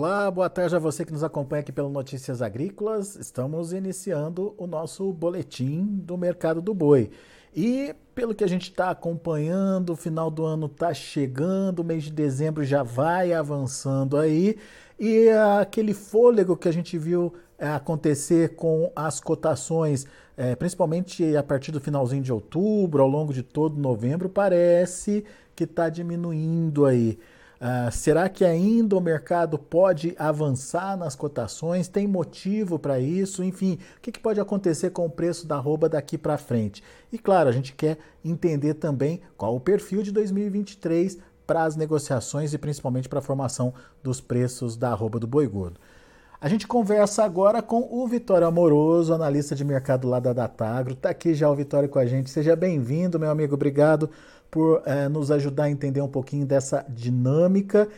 Olá, boa tarde a você que nos acompanha aqui pelo Notícias Agrícolas. Estamos iniciando o nosso boletim do mercado do boi. E pelo que a gente está acompanhando, o final do ano está chegando, o mês de dezembro já vai avançando aí. E aquele fôlego que a gente viu é, acontecer com as cotações, é, principalmente a partir do finalzinho de outubro, ao longo de todo novembro, parece que está diminuindo aí. Uh, será que ainda o mercado pode avançar nas cotações? Tem motivo para isso? Enfim, o que, que, pode acontecer com o preço da arroba daqui para frente? E claro, a gente quer entender também qual o perfil de 2023 para as negociações e principalmente para a formação dos preços da arroba do boi gordo. A gente conversa agora com o Vitório Amoroso, analista de mercado lá da Datagro. Está aqui já o Vitório com a gente. Seja bem-vindo, meu amigo. Obrigado por é, nos ajudar a entender um pouquinho dessa dinâmica.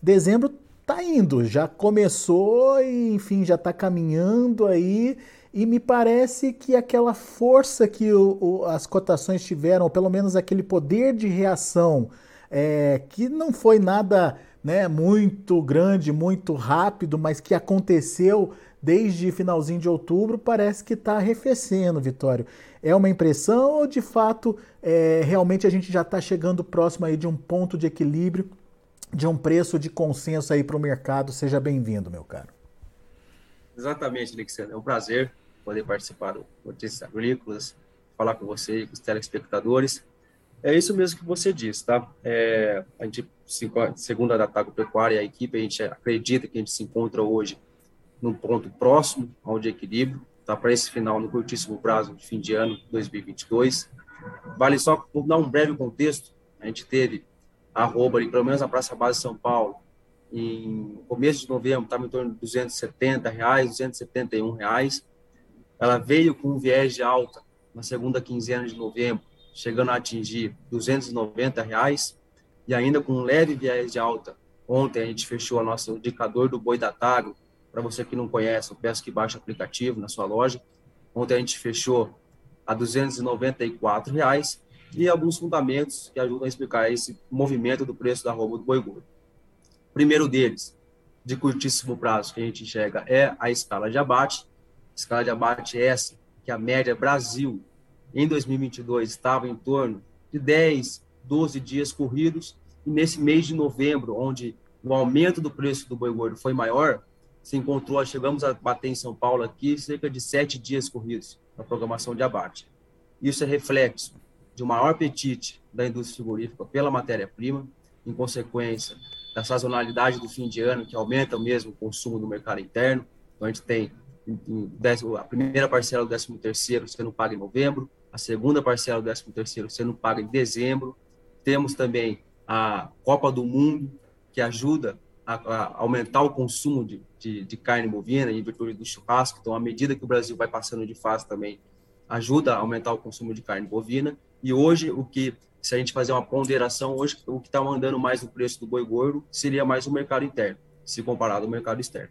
Dezembro tá indo, já começou e enfim já está caminhando aí e me parece que aquela força que o, o, as cotações tiveram, ou pelo menos aquele poder de reação, é, que não foi nada né, muito grande, muito rápido, mas que aconteceu desde finalzinho de outubro, parece que está arrefecendo, Vitório. É uma impressão ou de fato é, realmente a gente já está chegando próximo aí de um ponto de equilíbrio, de um preço de consenso aí para o mercado? Seja bem-vindo, meu caro. Exatamente, Alexandre. É um prazer poder participar do Notícias Agrícolas, falar com você e com os telespectadores. É isso mesmo que você disse, tá? É, a gente, segundo a Datago Pecuária e a equipe, a gente acredita que a gente se encontra hoje num ponto próximo ao de equilíbrio, tá? Para esse final, no curtíssimo prazo de fim de ano 2022. Vale só dar um breve contexto. A gente teve arroba ali, pelo menos na Praça Base São Paulo, em começo de novembro, estava em torno de 270 reais, 271 reais. Ela veio com um viés de alta na segunda quinzena de novembro, chegando a atingir 290 reais e ainda com um leve viés de alta. Ontem a gente fechou o nosso indicador do boi da Tago. Para você que não conhece, eu peço que baixe o aplicativo na sua loja. Ontem a gente fechou a 294 reais e alguns fundamentos que ajudam a explicar esse movimento do preço da roupa do boi gordo. Primeiro deles, de curtíssimo prazo, que a gente enxerga é a escala de abate. Escala de abate é essa, que a média Brasil em 2022 estava em torno de 10, 12 dias corridos, e nesse mês de novembro, onde o aumento do preço do boi gordo foi maior, se encontrou, chegamos a bater em São Paulo aqui cerca de sete dias corridos na programação de abate. Isso é reflexo de um maior apetite da indústria frigorífica pela matéria-prima, em consequência da sazonalidade do fim de ano, que aumenta mesmo o consumo no mercado interno. Então, a gente tem a primeira parcela do 13 terceiro sendo paga em novembro, a segunda parcela do 13 terceiro sendo paga em dezembro. Temos também a Copa do Mundo, que ajuda a, a aumentar o consumo de, de, de, carne bovina em virtude do churrasco. Então, à medida que o Brasil vai passando de fase também, ajuda a aumentar o consumo de carne bovina. E hoje, o que, se a gente fazer uma ponderação, hoje o que está mandando mais o preço do boi gordo seria mais o mercado interno, se comparado ao mercado externo.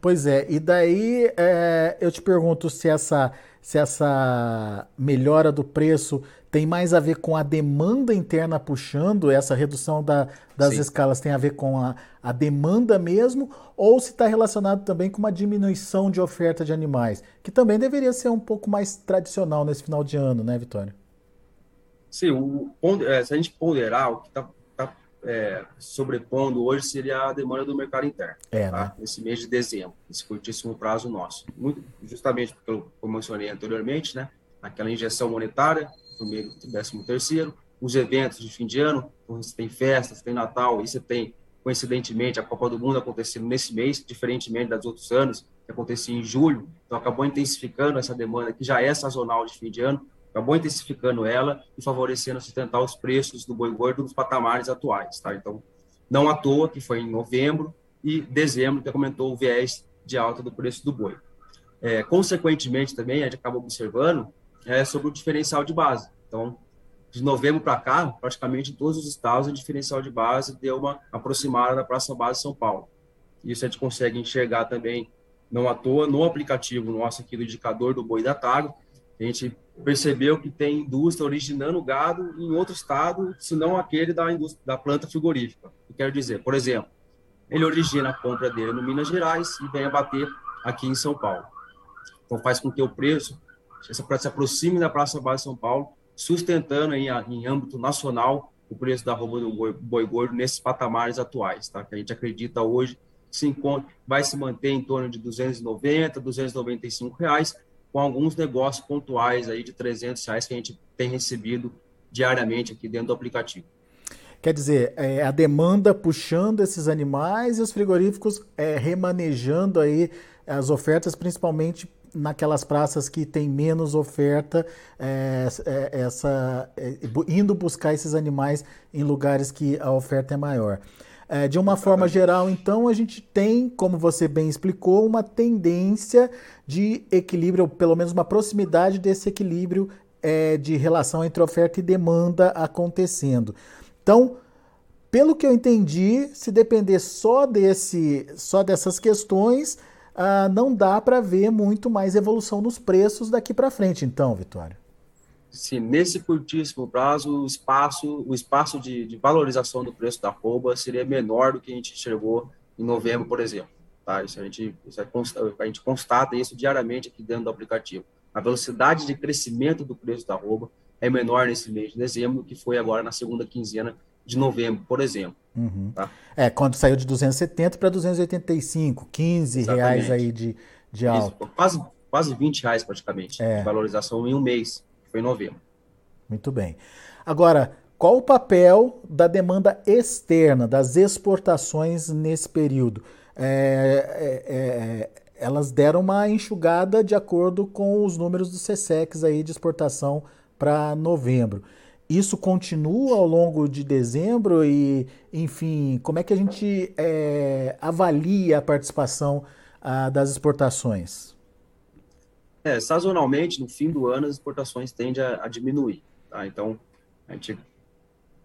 Pois é, e daí é, eu te pergunto se essa, se essa melhora do preço tem mais a ver com a demanda interna puxando, essa redução da, das Sim. escalas tem a ver com a, a demanda mesmo, ou se está relacionado também com uma diminuição de oferta de animais, que também deveria ser um pouco mais tradicional nesse final de ano, né, Vitória? Sim, o, é, se a gente ponderar, o que está é, sobrepondo hoje seria a demanda do mercado interno, é, tá? né? nesse mês de dezembro, esse curtíssimo prazo nosso. Muito, justamente porque eu, como mencionei anteriormente, né, aquela injeção monetária meio do 13 terceiro, os eventos de fim de ano, então você tem festas, tem Natal, e você tem, coincidentemente, a Copa do Mundo acontecendo nesse mês, diferentemente dos outros anos, que acontecia em julho, então acabou intensificando essa demanda que já é sazonal de fim de ano, acabou intensificando ela e favorecendo sustentar os preços do boi gordo nos patamares atuais, tá? Então, não à toa que foi em novembro e dezembro que aumentou o viés de alta do preço do boi. É, consequentemente, também, a gente acaba observando é, sobre o diferencial de base. Então, de novembro para cá, praticamente em todos os estados, o diferencial de base deu uma aproximada da Praça Base São Paulo. Isso a gente consegue enxergar também, não à toa, no aplicativo nosso aqui do indicador do boi da Tago, a gente percebeu que tem indústria originando gado em outro estado, senão aquele da, da planta frigorífica. Eu quero dizer, por exemplo, ele origina a compra dele no Minas Gerais e vem abater aqui em São Paulo. Então faz com que o preço se aproxime da Praça Base São Paulo, sustentando em, em âmbito nacional o preço da roupa do boi, boi gordo nesses patamares atuais, tá? Que a gente acredita hoje se encontra, vai se manter em torno de 290, 295 reais, com alguns negócios pontuais aí de 300 reais que a gente tem recebido diariamente aqui dentro do aplicativo. Quer dizer, é, a demanda puxando esses animais e os frigoríficos é, remanejando aí as ofertas, principalmente naquelas praças que tem menos oferta, é, é, essa, é, indo buscar esses animais em lugares que a oferta é maior. É, de uma forma geral, então, a gente tem, como você bem explicou, uma tendência de equilíbrio, ou pelo menos uma proximidade desse equilíbrio é, de relação entre oferta e demanda acontecendo. Então, pelo que eu entendi, se depender só, desse, só dessas questões, ah, não dá para ver muito mais evolução nos preços daqui para frente, então, Vitória. Sim, nesse curtíssimo prazo, o espaço, o espaço de, de, valorização do preço da arroba seria menor do que a gente enxergou em novembro, por exemplo. Tá? Isso a gente, isso é a gente constata isso diariamente aqui dentro do aplicativo. A velocidade de crescimento do preço da arroba é menor nesse mês de dezembro do que foi agora na segunda quinzena de novembro, por exemplo. Uhum. Tá? É, quando saiu de 270 para 285, 15 Exatamente. reais aí de, de alta. Isso, quase, quase 20 reais praticamente é. de valorização em um mês foi em novembro. Muito bem. Agora, qual o papel da demanda externa, das exportações nesse período? É, é, é, elas deram uma enxugada de acordo com os números do CSEX aí de exportação para novembro. Isso continua ao longo de dezembro e, enfim, como é que a gente é, avalia a participação ah, das exportações? É, sazonalmente, no fim do ano, as exportações tendem a, a diminuir. Tá? Então, a gente,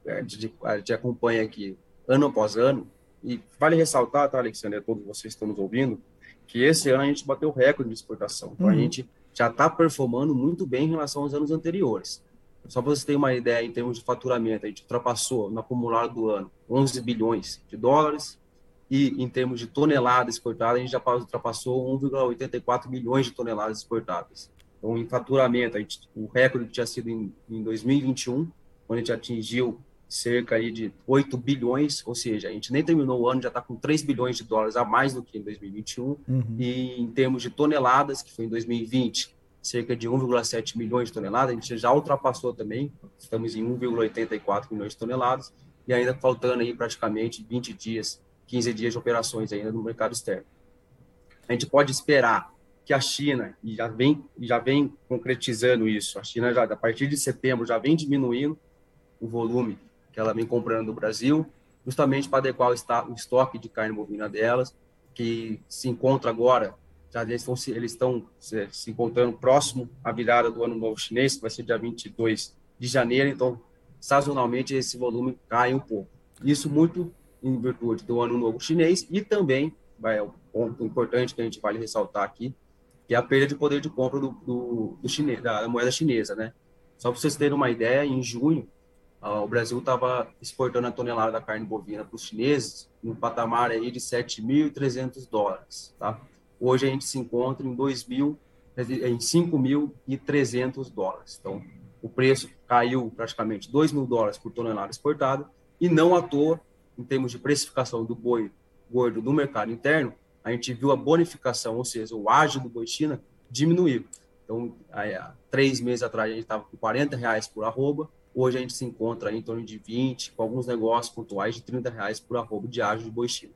a, gente, a gente acompanha aqui ano após ano, e vale ressaltar, tá, Alexandre, a todos vocês que estão nos ouvindo, que esse ano a gente bateu recorde de exportação. Então, uhum. a gente já está performando muito bem em relação aos anos anteriores. Só para você ter uma ideia, em termos de faturamento, a gente ultrapassou no acumulado do ano 11 bilhões de dólares, e em termos de toneladas exportadas, a gente já ultrapassou 1,84 milhões de toneladas exportadas. Então, em faturamento, a gente, o recorde tinha sido em, em 2021, quando a gente atingiu cerca aí de 8 bilhões, ou seja, a gente nem terminou o ano, já está com 3 bilhões de dólares a mais do que em 2021. Uhum. E em termos de toneladas, que foi em 2020, cerca de 1,7 milhões de toneladas, a gente já ultrapassou também, estamos em 1,84 milhões de toneladas, e ainda faltando aí praticamente 20 dias 15 dias de operações ainda no mercado externo. A gente pode esperar que a China, e já vem, já vem concretizando isso, a China já, a partir de setembro já vem diminuindo o volume que ela vem comprando do Brasil, justamente para adequar o, o estoque de carne bovina delas, que se encontra agora, já eles estão, eles estão se, se encontrando próximo à virada do Ano Novo Chinês, que vai ser dia 22 de janeiro, então, sazonalmente, esse volume cai um pouco. Isso muito em virtude do Ano Novo Chinês e também, vai, é um ponto importante que a gente vale ressaltar aqui, que é a perda de poder de compra do, do, do chinês, da moeda chinesa, né? Só para vocês terem uma ideia, em junho, o Brasil estava exportando a tonelada da carne bovina para os chineses no patamar aí de 7.300 dólares, tá? Hoje a gente se encontra em 2.000, em 5.300 dólares. Então, o preço caiu praticamente 2 mil dólares por tonelada exportada e não à toa em termos de precificação do boi gordo no mercado interno, a gente viu a bonificação, ou seja, o ágio do boi China diminuir. Então, há três meses atrás a gente estava com 40 reais por arroba, hoje a gente se encontra em torno de 20, com alguns negócios pontuais de 30 reais por arroba de ágio de boi China.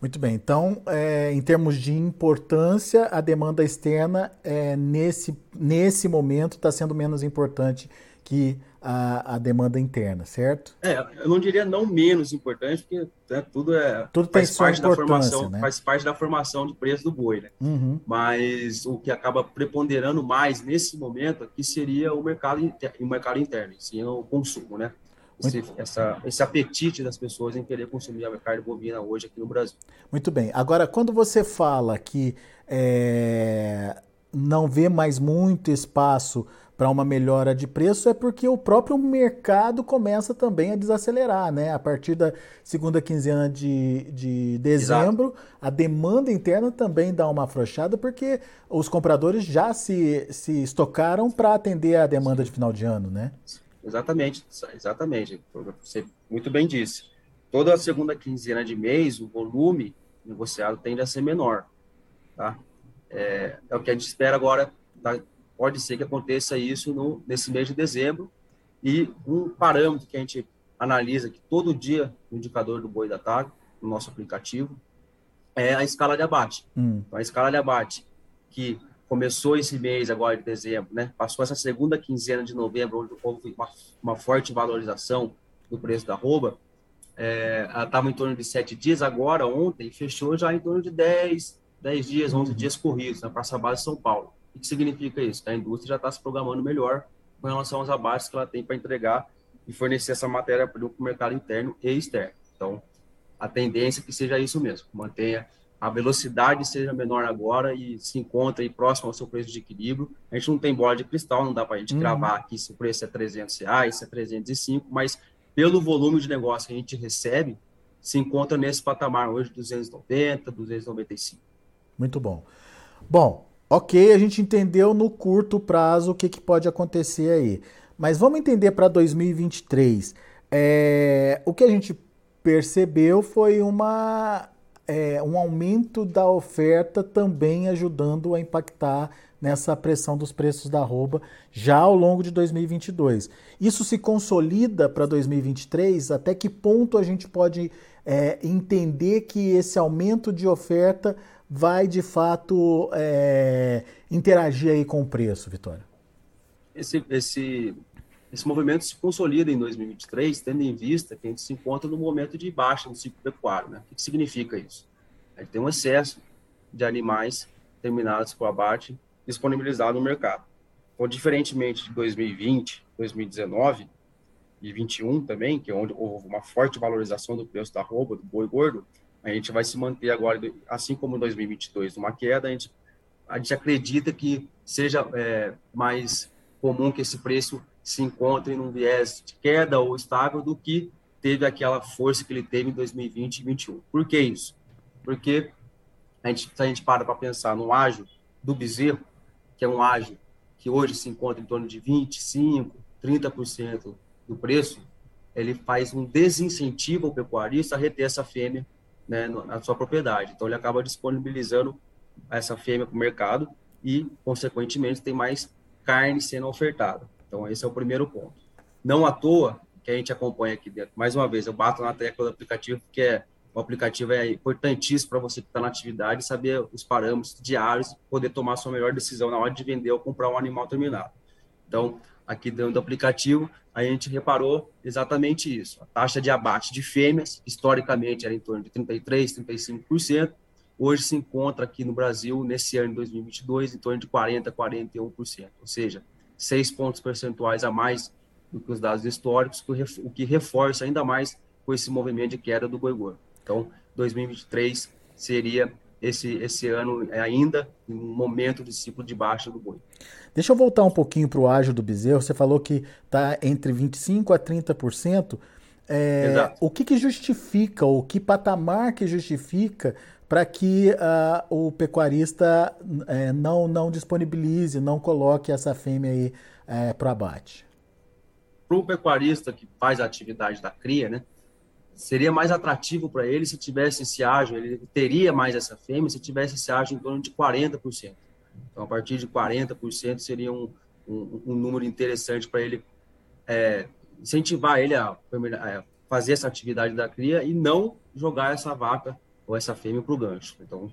Muito bem, então, é, em termos de importância, a demanda externa é, nesse, nesse momento está sendo menos importante que a, a, demanda interna, certo? É, eu não diria não menos importante, porque né, tudo é tudo faz parte da formação, né? faz parte da formação de preço do boi, né? Uhum. Mas o que acaba preponderando mais nesse momento aqui seria o mercado o mercado interno, sim, o consumo, né? Esse, essa, esse apetite das pessoas em querer consumir a carne bovina hoje aqui no Brasil. Muito bem. Agora, quando você fala que é, não vê mais muito espaço para uma melhora de preço é porque o próprio mercado começa também a desacelerar, né? A partir da segunda quinzena de, de dezembro, Exato. a demanda interna também dá uma afrouxada porque os compradores já se, se estocaram para atender a demanda de final de ano, né? Exatamente, exatamente. Você muito bem disse. Toda a segunda quinzena de mês, o volume negociado tende a ser menor, tá? É, é o que a gente espera agora, tá? pode ser que aconteça isso no, nesse mês de dezembro. E um parâmetro que a gente analisa aqui todo dia no indicador do boi da tarde, no nosso aplicativo, é a escala de abate. Hum. Então, a escala de abate que começou esse mês agora de dezembro, né? Passou essa segunda quinzena de novembro, onde houve uma, uma forte valorização do preço da arroba. É, ela estava em torno de sete dias, agora, ontem, fechou já em torno de 10, 10 dias, 11 dias corridos na Praça Base de São Paulo. O que significa isso? Que a indústria já está se programando melhor com relação aos abates que ela tem para entregar e fornecer essa matéria-prima para o mercado interno e externo. Então, a tendência é que seja isso mesmo, mantenha a velocidade seja menor agora e se encontra aí próximo ao seu preço de equilíbrio. A gente não tem bola de cristal, não dá para a gente uhum. gravar aqui se o preço é 300 reais, se é 305, mas pelo volume de negócio que a gente recebe, se encontra nesse patamar hoje 290, 295. Muito bom. Bom, Ok, a gente entendeu no curto prazo o que, que pode acontecer aí. Mas vamos entender para 2023. É, o que a gente percebeu foi uma, é, um aumento da oferta também ajudando a impactar nessa pressão dos preços da arroba já ao longo de 2022. Isso se consolida para 2023? Até que ponto a gente pode é, entender que esse aumento de oferta vai de fato é, interagir aí com o preço, Vitória? Esse, esse, esse movimento se consolida em 2023, tendo em vista que a gente se encontra no momento de baixa no ciclo pecuário. Né? O que significa isso? A gente tem um excesso de animais terminados por abate disponibilizados no mercado. Então, diferentemente de 2020, 2019 e 2021 também, que é onde houve uma forte valorização do preço da roupa, do boi gordo, a gente vai se manter agora, assim como em 2022, uma queda. A gente, a gente acredita que seja é, mais comum que esse preço se encontre num viés de queda ou estável do que teve aquela força que ele teve em 2020 e 2021. Por que isso? Porque a gente, se a gente para para pensar no ágio do bezerro, que é um ágio que hoje se encontra em torno de 25%, 30% do preço, ele faz um desincentivo ao pecuarista a reter essa fêmea né, na sua propriedade. Então, ele acaba disponibilizando essa fêmea para o mercado e, consequentemente, tem mais carne sendo ofertada. Então, esse é o primeiro ponto. Não à toa que a gente acompanha aqui dentro. Mais uma vez, eu bato na tecla do aplicativo, porque é, o aplicativo é importantíssimo para você que está na atividade saber os parâmetros diários, poder tomar a sua melhor decisão na hora de vender ou comprar um animal terminado. Então, aqui dentro do aplicativo, a gente reparou exatamente isso. A taxa de abate de fêmeas, historicamente, era em torno de 33%, 35%. Hoje se encontra aqui no Brasil, nesse ano de 2022, em torno de 40%, 41%. Ou seja, seis pontos percentuais a mais do que os dados históricos, o que reforça ainda mais com esse movimento de queda do boi gordo. Então, 2023 seria esse, esse ano ainda um momento de ciclo de baixa do boi. Deixa eu voltar um pouquinho para o ágio do bezerro. Você falou que está entre 25% a 30%. É, o que, que justifica, o que patamar que justifica para que uh, o pecuarista uh, não, não disponibilize, não coloque essa fêmea aí uh, para abate? Para o pecuarista que faz a atividade da cria, né, seria mais atrativo para ele se tivesse esse ágio, ele teria mais essa fêmea se tivesse esse ágio em torno de 40%. Então, a partir de 40% seria um, um, um número interessante para ele é, incentivar ele a, a, fazer essa atividade da cria e não jogar essa vaca ou essa fêmea para o gancho. Então,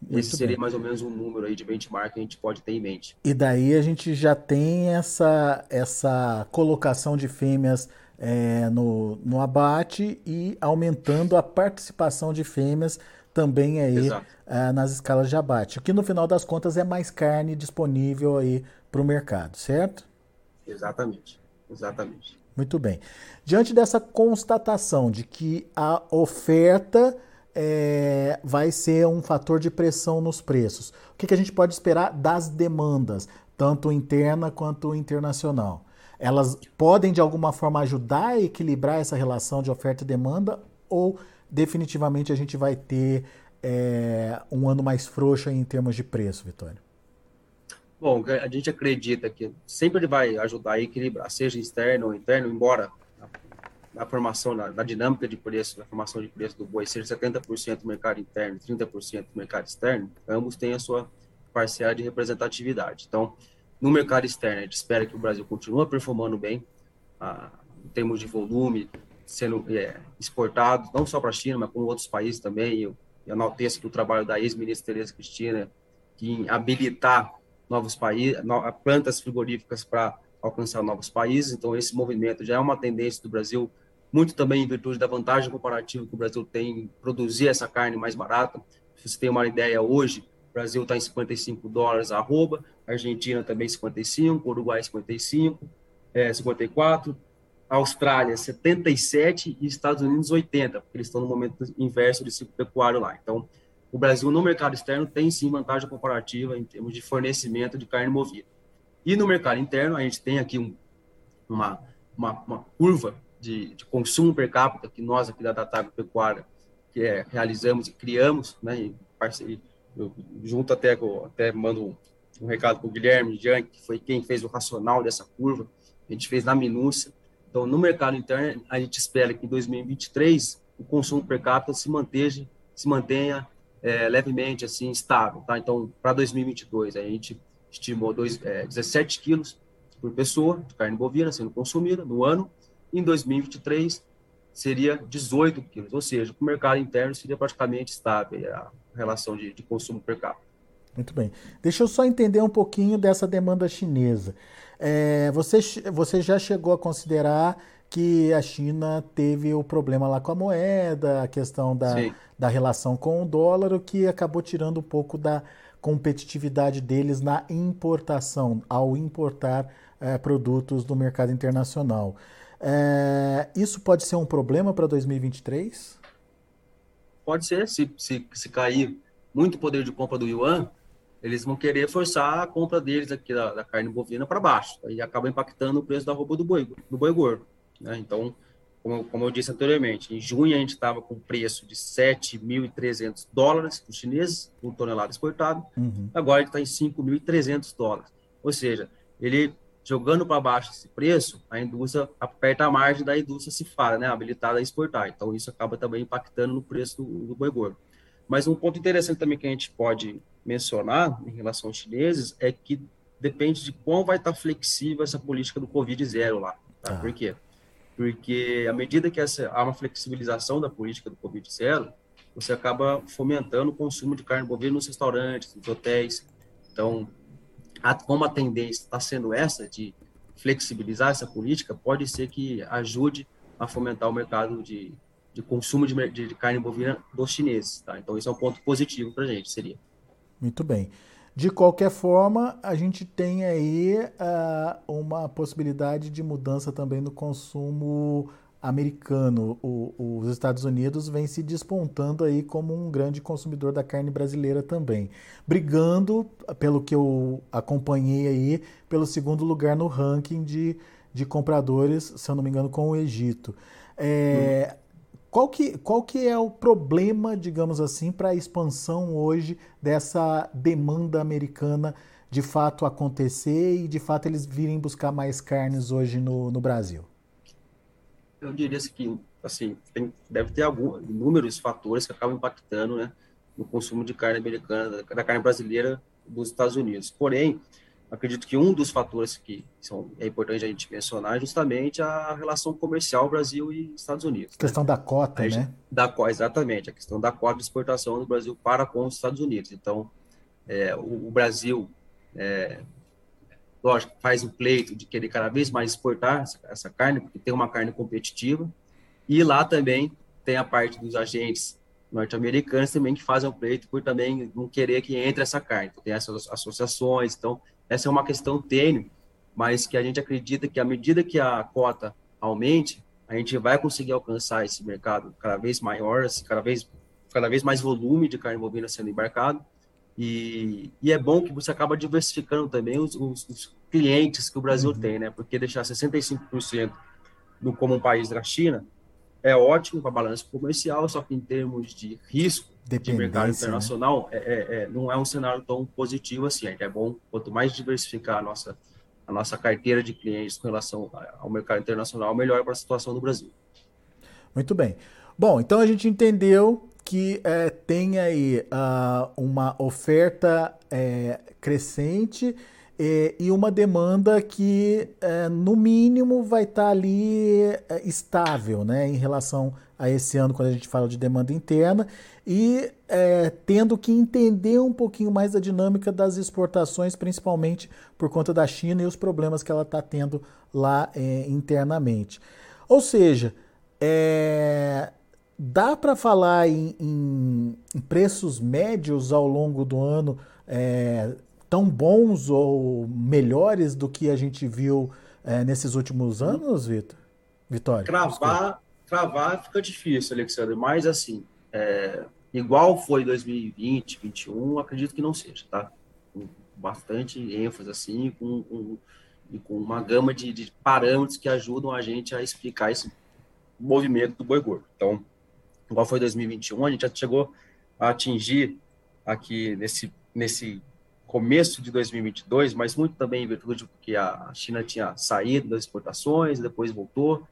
muito esse seria bem. mais ou menos um número aí de benchmark que a gente pode ter em mente. E daí a gente já tem essa, essa colocação de fêmeas é, no, no abate e aumentando a participação de fêmeas também aí é, nas escalas de abate. O que no final das contas é mais carne disponível aí para o mercado, certo? Exatamente, exatamente. Muito bem. Diante dessa constatação de que a oferta é, vai ser um fator de pressão nos preços, o que, que a gente pode esperar das demandas? tanto interna quanto internacional. Elas podem, de alguma forma, ajudar a equilibrar essa relação de oferta e demanda ou definitivamente a gente vai ter é, um ano mais frouxo em termos de preço, Vitório? Bom, a gente acredita que sempre ele vai ajudar a equilibrar, seja externo ou interno, embora na formação, na, na, dinâmica de preço, na formação de preço do boi seja 70% do mercado interno e 30% do mercado externo, ambos têm a sua parcela de representatividade. Então, no mercado externo, a gente espera que o Brasil continue performando bem, ah, em termos de volume, sendo é, exportado, não só para a China, mas como outros países também. Eu, eu enalteço que o trabalho da ex-ministra Tereza Cristina, que em habilitar novos países, plantas frigoríficas para alcançar novos países. Então, esse movimento já é uma tendência do Brasil muito também em virtude da vantagem comparativa que o Brasil tem em produzir essa carne mais barata. Se você tem uma ideia hoje, o Brasil está em 55 dólares a arroba, Argentina também 55, Uruguai 55, é, 54, Austrália 77 e Estados Unidos 80, porque eles estão no momento inverso de ciclo pecuário lá. Então, o Brasil no mercado externo tem sim vantagem comparativa em termos de fornecimento de carne movida. E no mercado interno, a gente tem aqui um, uma, uma, uma curva de, de consumo per capita que nós aqui da Data Pecuária que é, realizamos e criamos, né, parceria, eu, junto até com, até mando um, recado para o Guilherme Jean, que foi quem fez o racional dessa curva, a gente fez na minúcia. Então, no mercado interno, a gente espera que em 2023 o consumo per capita se mantenha, se mantenha é, levemente assim estável, tá? Então, para 2022 a gente estimou dois, é, 17 quilos por pessoa de carne bovina sendo consumida no ano em 2023, seria 18 quilos, ou seja, o mercado interno seria praticamente estável a relação de, de consumo per capita. Muito bem. Deixa eu só entender um pouquinho dessa demanda chinesa. É, você, você já chegou a considerar que a China teve o problema lá com a moeda, a questão da, da relação com o dólar, o que acabou tirando um pouco da competitividade deles na importação, ao importar é, produtos do mercado internacional. É, isso pode ser um problema para 2023? Pode ser, se, se, se cair muito poder de compra do Yuan, eles vão querer forçar a compra deles aqui da, da carne bovina para baixo, e acaba impactando o preço da roupa do boi, do boi gordo. Né? Então, como, como eu disse anteriormente, em junho a gente estava com preço de 7.300 dólares para os chineses, por tonelada exportada, uhum. agora ele está em 5.300 dólares. Ou seja, ele jogando para baixo esse preço, a indústria aperta a margem da indústria cifrada, né, habilitada a exportar. Então, isso acaba também impactando no preço do, do boi gordo. Mas um ponto interessante também que a gente pode mencionar em relação aos chineses é que depende de quão vai estar flexível essa política do Covid zero lá. Tá? Ah. Por quê? Porque à medida que essa, há uma flexibilização da política do Covid zero, você acaba fomentando o consumo de carne bovina nos restaurantes, nos hotéis. Então, a, como a tendência está sendo essa de flexibilizar essa política, pode ser que ajude a fomentar o mercado de, de consumo de, de, carne bovina dos chineses. Tá? Então, isso é um ponto positivo para a gente, seria. Muito bem. De qualquer forma, a gente tem aí uh, uma possibilidade de mudança também no consumo americano. O, os Estados Unidos vem se despontando aí como um grande consumidor da carne brasileira também, brigando, pelo que eu acompanhei aí, pelo segundo lugar no ranking de, de compradores, se eu não me engano, com o Egito. É, hum. Qual que, qual que é o problema, digamos assim, para a expansão hoje dessa demanda americana de fato acontecer e de fato eles virem buscar mais carnes hoje no, no Brasil? eu diria assim que assim, tem, deve ter algum, inúmeros fatores que acabam impactando né, no consumo de carne americana, da, carne brasileira dos Estados Unidos. Porém, acredito que um dos fatores que são, é importante a gente mencionar é justamente a relação comercial Brasil e Estados Unidos. A né? questão né? da cota, a né? Da, exatamente, a questão da cota de exportação do Brasil para com os Estados Unidos. Então, é, o, o, Brasil é, lógico, faz o pleito de querer cada vez mais exportar essa, essa, carne, porque tem uma carne competitiva, e lá também tem a parte dos agentes norte-americanos também que fazem o pleito por também não querer que entre essa carne. Então, tem essas associações, então essa é uma questão tênue, mas que a gente acredita que à medida que a cota aumente, a gente vai conseguir alcançar esse mercado cada vez maior, cada vez, cada vez mais volume de carne bovina sendo embarcado, E, e é bom que você acaba diversificando também os, os, os clientes que o Brasil uhum. tem, né? Porque deixar 65% no como um país da China é ótimo para balanço comercial, só que em termos de risco de mercado né? internacional, né? é, é, não é um cenário tão positivo assim. É bom, quanto mais diversificar a nossa, a nossa carteira de clientes com relação ao mercado internacional, melhor para a situação do Brasil. Muito bem. Bom, então a gente entendeu que é, tem aí uh, uma oferta é, crescente é, e uma demanda que, é, no mínimo, vai estar tá ali é, estável né, em relação a esse ano, quando a gente fala de demanda interna, e é, tendo que entender um pouquinho mais a dinâmica das exportações, principalmente por conta da China e os problemas que ela está tendo lá é, internamente. Ou seja, é, dá para falar em, em, preços médios ao longo do ano tão bons ou melhores do que a gente viu é, nesses últimos anos, Vitor? Vitória? Cravar, cravar fica difícil, Alexandre, mas assim, é, igual foi 2020, 2021, acredito que não seja, tá? Com bastante ênfase, assim, com, com, e com uma gama de, de parâmetros que ajudam a gente a explicar esse movimento do boi gordo. Então, igual foi 2021, a gente já chegou a atingir aqui nesse, nesse começo de 2022, mas muito também em virtude que a China tinha saído das exportações, depois voltou,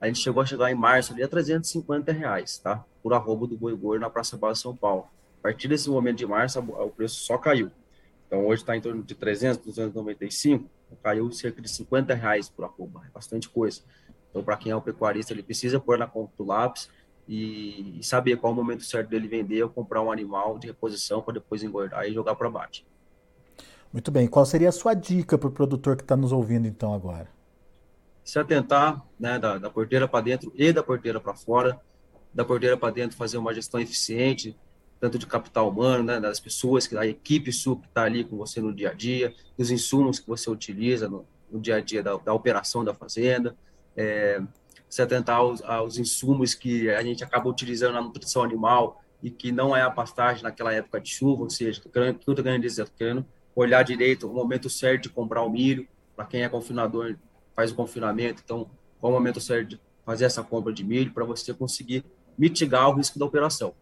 a gente chegou a chegar em março ali a 350 reais, tá? Por arroba do boi gordo na Praça Base São Paulo. A partir desse momento de março, o preço só caiu. Então, hoje está em torno de 300, 295, caiu cerca de 50 reais por arroba, é bastante coisa. Então, para quem é um pecuarista, ele precisa pôr na conta do lápis e, saber qual é o momento certo dele vender ou comprar um animal de reposição para depois engordar e jogar para baixo. Muito bem. Qual seria a sua dica para o produtor que está nos ouvindo então agora? Se atentar né, da, da porteira para dentro e da porteira para fora. Da porteira para dentro, fazer uma gestão eficiente, tanto de capital humano, né, das pessoas, da equipe sua que está ali com você no dia a dia, dos insumos que você utiliza no, no dia a dia da, da operação da fazenda é, se atentar aos, aos, insumos que a gente acaba utilizando na nutrição animal e que não é a pastagem naquela época de chuva, ou seja, o que dizer? Estou querendo olhar direito o momento certo de comprar o milho, para quem é confinador, faz o confinamento, então, qual o momento certo de fazer essa compra de milho para você conseguir mitigar o risco da operação,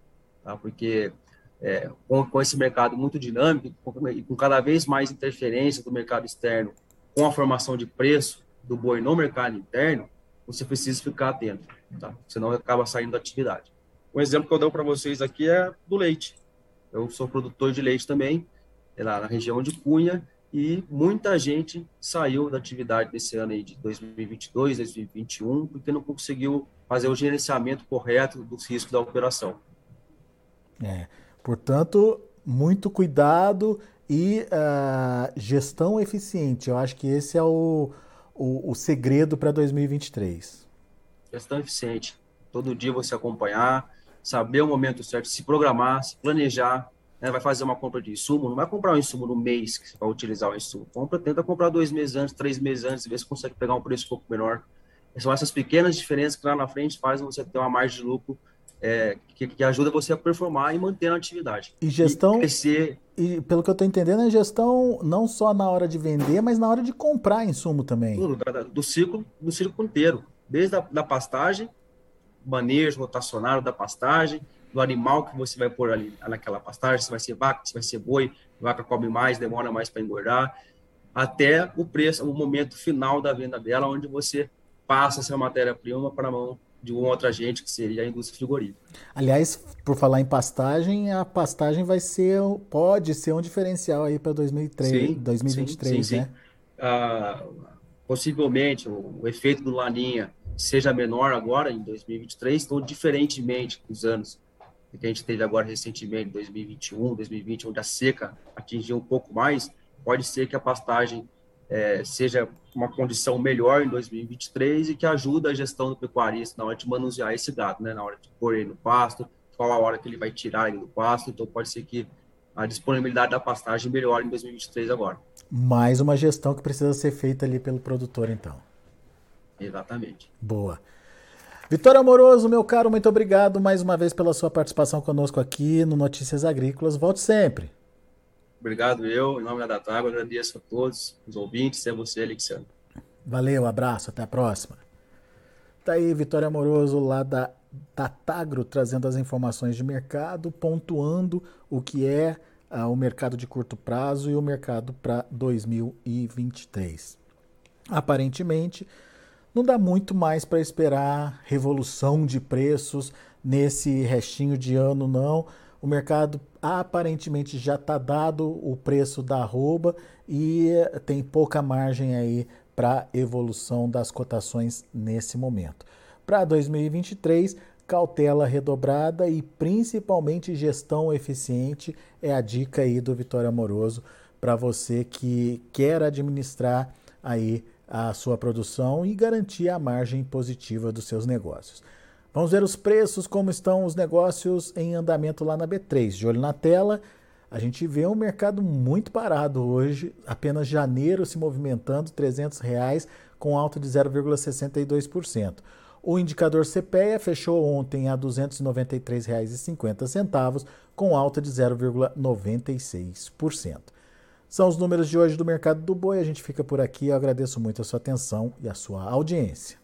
tá? Porque é, com, com, esse mercado muito dinâmico e com cada vez mais interferência do mercado externo, com a formação de preço, do boi no mercado interno, você precisa ficar atento, tá? Senão acaba saindo da atividade. Um exemplo que eu dou para vocês aqui é do leite. Eu sou produtor de leite também, lá na região de Cunha, e muita gente saiu da atividade nesse ano aí de 2022, 2021, porque não conseguiu fazer o gerenciamento correto dos riscos da operação. É, portanto, muito cuidado e uh, gestão eficiente. Eu acho que esse é o, o, o segredo para 2023? Gestão eficiente. Todo dia você acompanhar, saber o momento certo, se programar, se planejar. Né? Vai fazer uma compra de insumo, não vai comprar um insumo no mês que você vai utilizar o insumo. Compra, tenta comprar dois meses antes, três meses antes, ver se consegue pegar um preço um pouco menor. São essas pequenas diferenças que lá na frente fazem você ter uma margem de lucro é, que, que, ajuda você a performar e manter a atividade. E gestão. E crescer. E pelo que eu estou entendendo, é gestão não só na hora de vender, mas na hora de comprar insumo também. Tudo, do ciclo, do ciclo inteiro. Desde a da pastagem, manejo rotacionário da pastagem, do animal que você vai pôr ali naquela pastagem, se vai ser vaca, se vai ser boi, vaca come mais, demora mais para engordar, até o preço, o momento final da venda dela, onde você passa essa matéria-prima para a mão de um outro agente, que seria a indústria frigorífica. Aliás, por falar em pastagem, a pastagem vai ser, pode ser um diferencial aí para 2023, 2023, sim, sim, né? Sim. Ah, possivelmente o, o, efeito do Laninha seja menor agora em 2023, então diferentemente dos anos que a gente teve agora recentemente, 2021, 2020, onde a seca atingiu um pouco mais, pode ser que a pastagem é, seja uma condição melhor em 2023 e que ajuda a gestão do pecuarista na hora de manusear esse gado, né? Na hora de pôr ele no pasto, qual a hora que ele vai tirar ele do pasto. Então, pode ser que a disponibilidade da pastagem melhore em 2023 agora. Mais uma gestão que precisa ser feita ali pelo produtor, então. Exatamente. Boa. Vitório Amoroso, meu caro, muito obrigado mais uma vez pela sua participação conosco aqui no Notícias Agrícolas. Volte sempre. Obrigado eu, em nome da Datago, agradeço a todos os ouvintes e a você, Alexandre. Valeu, abraço, até a próxima. Tá aí, Vitória Amoroso, lá da Datagro, trazendo as informações de mercado, pontuando o que é uh, o mercado de curto prazo e o mercado para 2023. Aparentemente, não dá muito mais para esperar revolução de preços nesse restinho de ano, não. O mercado aparentemente já está dado o preço da arroba e tem pouca margem aí para evolução das cotações nesse momento. Para 2023, cautela redobrada e principalmente gestão eficiente é a dica aí do Vitória Amoroso para você que quer administrar aí a sua produção e garantir a margem positiva dos seus negócios. Vamos ver os preços, como estão os negócios em andamento lá na B3. De olho na tela, a gente vê um mercado muito parado hoje, apenas janeiro se movimentando, 300 reais com alta de 0,62%. O indicador CPEA fechou ontem a R$ 293,50, com alta de 0,96%. São os números de hoje do mercado do boi. A gente fica por aqui. Eu agradeço muito a sua atenção e a sua audiência.